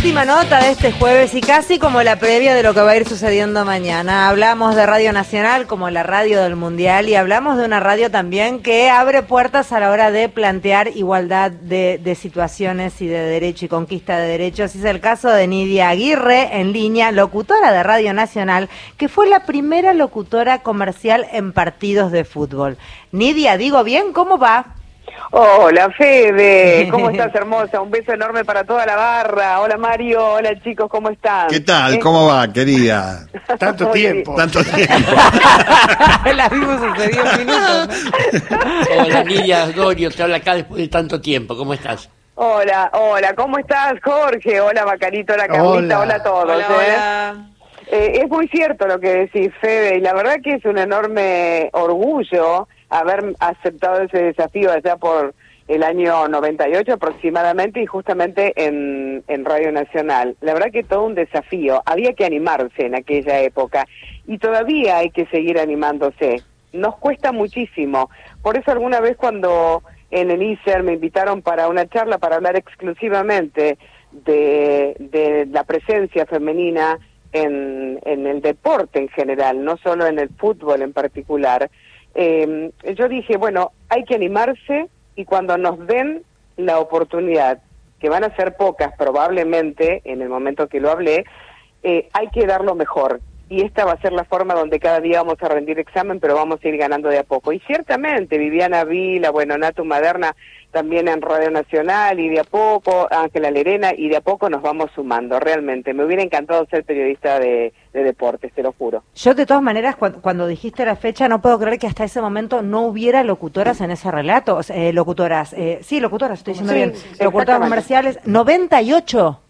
última nota de este jueves y casi como la previa de lo que va a ir sucediendo mañana. Hablamos de Radio Nacional como la radio del Mundial y hablamos de una radio también que abre puertas a la hora de plantear igualdad de, de situaciones y de derecho y conquista de derechos. Es el caso de Nidia Aguirre en línea, locutora de Radio Nacional, que fue la primera locutora comercial en partidos de fútbol. Nidia, digo bien, ¿cómo va? Hola Fede, ¿cómo estás hermosa? Un beso enorme para toda la barra. Hola Mario, hola chicos, ¿cómo están? ¿Qué tal? ¿Cómo va, querida? Tanto tiempo. Tanto tiempo. la vimos hace 10 minutos. Hola, Nidia Dorio, te habla acá después de tanto tiempo. ¿Cómo estás? Hola, hola, ¿cómo estás Jorge? Hola Macarito, hola Carlita, Hola. hola, a todos. ¿eh? Eh, es muy cierto lo que decís, Fede, y la verdad que es un enorme orgullo haber aceptado ese desafío allá por el año 98 aproximadamente y justamente en, en Radio Nacional. La verdad que todo un desafío. Había que animarse en aquella época y todavía hay que seguir animándose. Nos cuesta muchísimo. Por eso alguna vez cuando en el ISER me invitaron para una charla para hablar exclusivamente de, de la presencia femenina en, en el deporte en general, no solo en el fútbol en particular, eh, yo dije, bueno, hay que animarse y cuando nos den la oportunidad, que van a ser pocas probablemente en el momento que lo hablé, eh, hay que dar lo mejor. Y esta va a ser la forma donde cada día vamos a rendir examen, pero vamos a ir ganando de a poco. Y ciertamente, Viviana Vila, bueno, Natu Maderna también en Radio Nacional, y de a poco, Ángela Lerena, y de a poco nos vamos sumando, realmente. Me hubiera encantado ser periodista de, de deportes, te lo juro. Yo de todas maneras, cuando, cuando dijiste la fecha, no puedo creer que hasta ese momento no hubiera locutoras en ese relato. Eh, locutoras, eh, sí, locutoras, estoy diciendo Sí, bien. Locutoras comerciales, 98.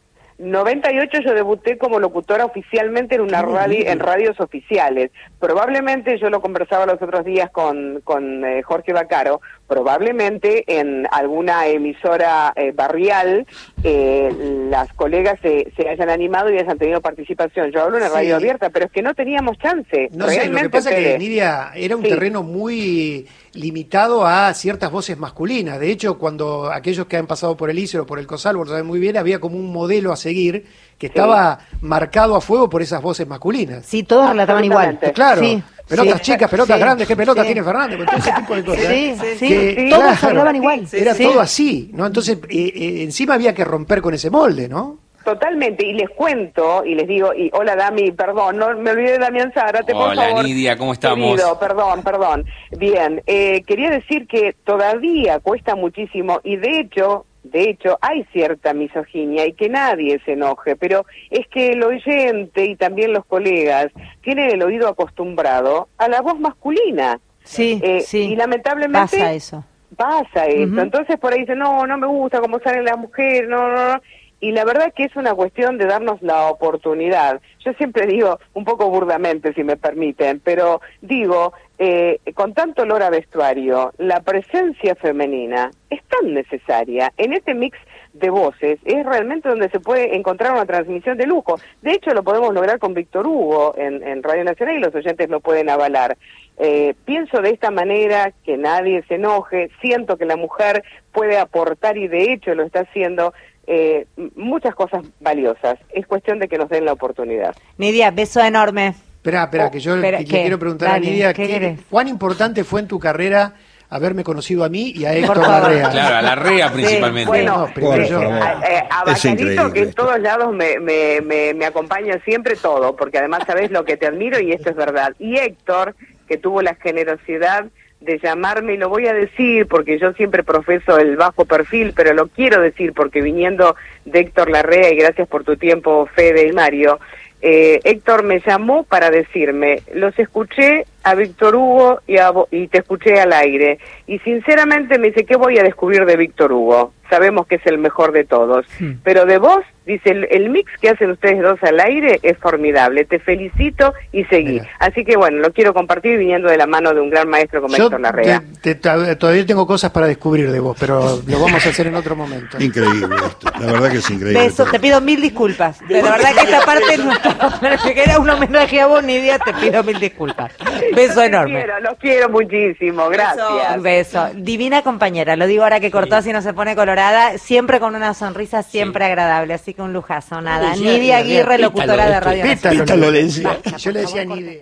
98 yo debuté como locutora oficialmente en una radio, en radios oficiales. Probablemente, yo lo conversaba los otros días con, con eh, Jorge Bacaro, probablemente en alguna emisora eh, barrial eh, las colegas se, se hayan animado y hayan tenido participación. Yo hablo en Sí. radio abierta, pero es que no teníamos chance. No sé, lo realmente, que pasa es que. Nidia era un Sí. terreno muy limitado a ciertas voces masculinas. De hecho, cuando aquellos que han pasado por el ISER o por el COSAL, lo saben muy bien, había como un modelo a seguir que estaba marcado a fuego por esas voces masculinas. Sí, todos relataban igual. Claro, Sí, pelotas sí. chicas, pelotas Sí, grandes, qué pelota sí. tiene Fernández, con todo ese tipo de cosas. Sí, sí, Que, sí. Todos claro, hablaban igual. Era Sí. todo así, ¿no? Entonces, eh, eh, encima había que romper con ese molde, ¿no? Totalmente, y les cuento, y les digo, y hola Dami, perdón, no me olvidé de Damián Zárate, por Hola, favor. Nidia, ¿cómo estamos? Querido, perdón, perdón. Bien, eh, quería decir que todavía cuesta muchísimo, y de hecho, de hecho, hay cierta misoginia y que nadie se enoje, pero es que el oyente y también los colegas tienen el oído acostumbrado a la voz masculina. Sí, Eh, sí. Y lamentablemente Pasa eso. pasa. Ujú. Entonces por ahí dicen, no, no me gusta cómo salen las mujeres, no, no, no. Y la verdad que es una cuestión de darnos la oportunidad. Yo siempre digo, un poco burdamente, si me permiten, pero digo, eh, con tanto olor a vestuario, la presencia femenina es tan necesaria en este mix de voces, es realmente donde se puede encontrar una transmisión de lujo. De hecho, lo podemos lograr con Víctor Hugo en, en Radio Nacional y los oyentes lo pueden avalar. Eh, pienso de esta manera que nadie se enoje, siento que la mujer puede aportar y de hecho lo está haciendo eh, muchas cosas valiosas. Es cuestión de que nos den la oportunidad. Nidia, beso enorme. Espera, espera, que yo espera, le quiero preguntar Dale, a Nidia, ¿qué ¿qué-? ¿cuán importante fue en tu carrera haberme conocido a mí y a Héctor. Larrea? Claro, a la REA principalmente. Bueno, No, primero eh, yo. a, eh, a Es Bacarito, increíble que en todos lados me, me, me, me acompaña siempre todo, porque además sabes lo que te admiro y esto es verdad. Y Héctor, que tuvo la generosidad de llamarme, y lo voy a decir porque yo siempre profeso el bajo perfil, pero lo quiero decir porque viniendo de Héctor Larrea, y gracias por tu tiempo, Fede y Mario, eh, Héctor me llamó para decirme, los escuché a Víctor Hugo y, a y te escuché al aire. Y sinceramente me dice, ¿qué voy a descubrir de Víctor Hugo? Sabemos que es el mejor de todos. Pero de vos, dice, el, el mix que hacen ustedes dos al aire es formidable. Te felicito y seguí. Mira. Así que bueno, lo quiero compartir viniendo de la mano de un gran maestro como Yo Héctor Larrea. te- te- todavía tengo cosas para descubrir de vos, pero lo vamos a hacer en otro momento. Increíble esto. La verdad que es increíble. Beso, te pido mil disculpas. De la verdad que esta parte no era un homenaje a vos, Nidia, te pido mil disculpas. Beso Los enorme. Quiero, los quiero muchísimo, gracias. Un beso. Divina compañera, lo digo ahora que cortó así no se pone colorada, siempre con una sonrisa siempre agradable, así que un lujazo, nada. Nidia Aguirre, locutora de. Radio Nacional. Pítalo le decía. Basta, Yo le decía favor, ni de...